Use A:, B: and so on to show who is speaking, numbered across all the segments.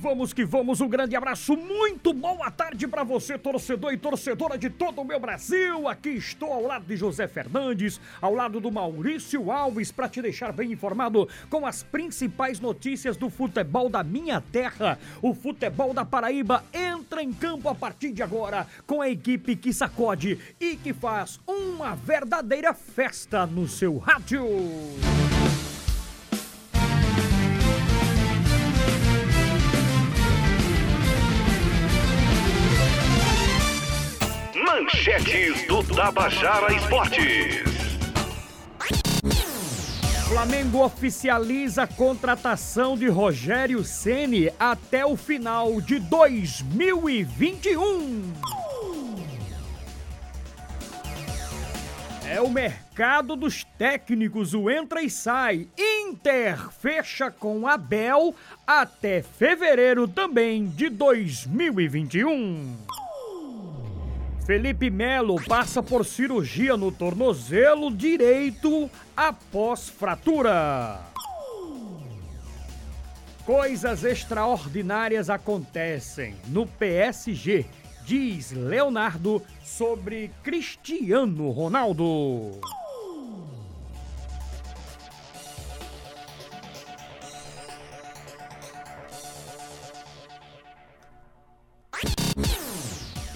A: vamos que vamos. Um grande abraço, muito boa tarde para você, torcedor e torcedora de todo o meu Brasil. Aqui estou ao lado de José Fernandes, ao lado do Maurício Alves, para te deixar bem informado com as principais notícias do futebol da minha terra. O futebol da Paraíba entra em campo a partir de agora com a equipe que sacode e que faz uma verdadeira festa no seu rádio.
B: Manchetes do Tabajara Esportes.
A: Flamengo oficializa a contratação de Rogério Ceni até o final de 2021. É o mercado dos técnicos, o entra e sai. Inter fecha com Abel até fevereiro também de 2021. Felipe Melo passa por cirurgia no tornozelo direito após fratura. Coisas extraordinárias acontecem no PSG, diz Leonardo sobre Cristiano Ronaldo.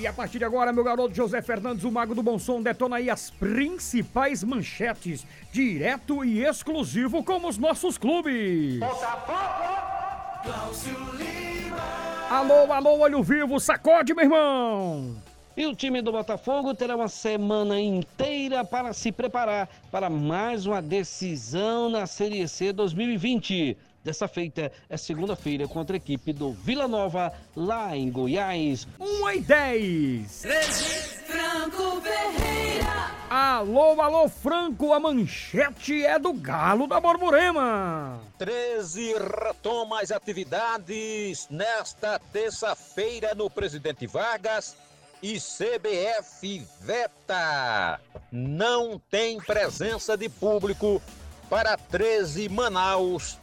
A: E a partir de agora, meu garoto José Fernandes, o Mago do Bom Som, detona aí as principais manchetes, direto e exclusivo com os nossos clubes. Alô, alô, olho vivo, sacode, meu irmão!
C: E o time do Botafogo terá uma semana inteira para se preparar para mais uma decisão na Série C 2020. Dessa feita é segunda-feira contra a equipe do Vila Nova, lá em Goiás.
A: 1 e 10.
D: Franco Ferreira.
A: Alô, alô, Franco, a manchete é do Galo da Borborema.
E: 13 retoma as atividades nesta terça-feira no Presidente Vargas e CBF veta. Não tem presença de público para 13 Manaus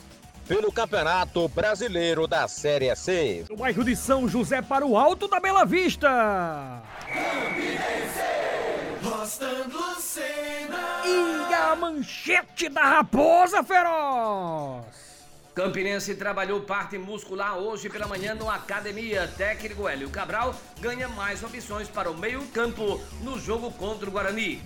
E: pelo Campeonato Brasileiro da Série C.
A: Do bairro de São José para o Alto da Bela Vista. E a manchete da Raposa Feroz.
F: Campinense trabalhou parte muscular hoje pela manhã na academia. Técnico Hélio Cabral ganha mais opções para o meio-campo no jogo contra o Guarani.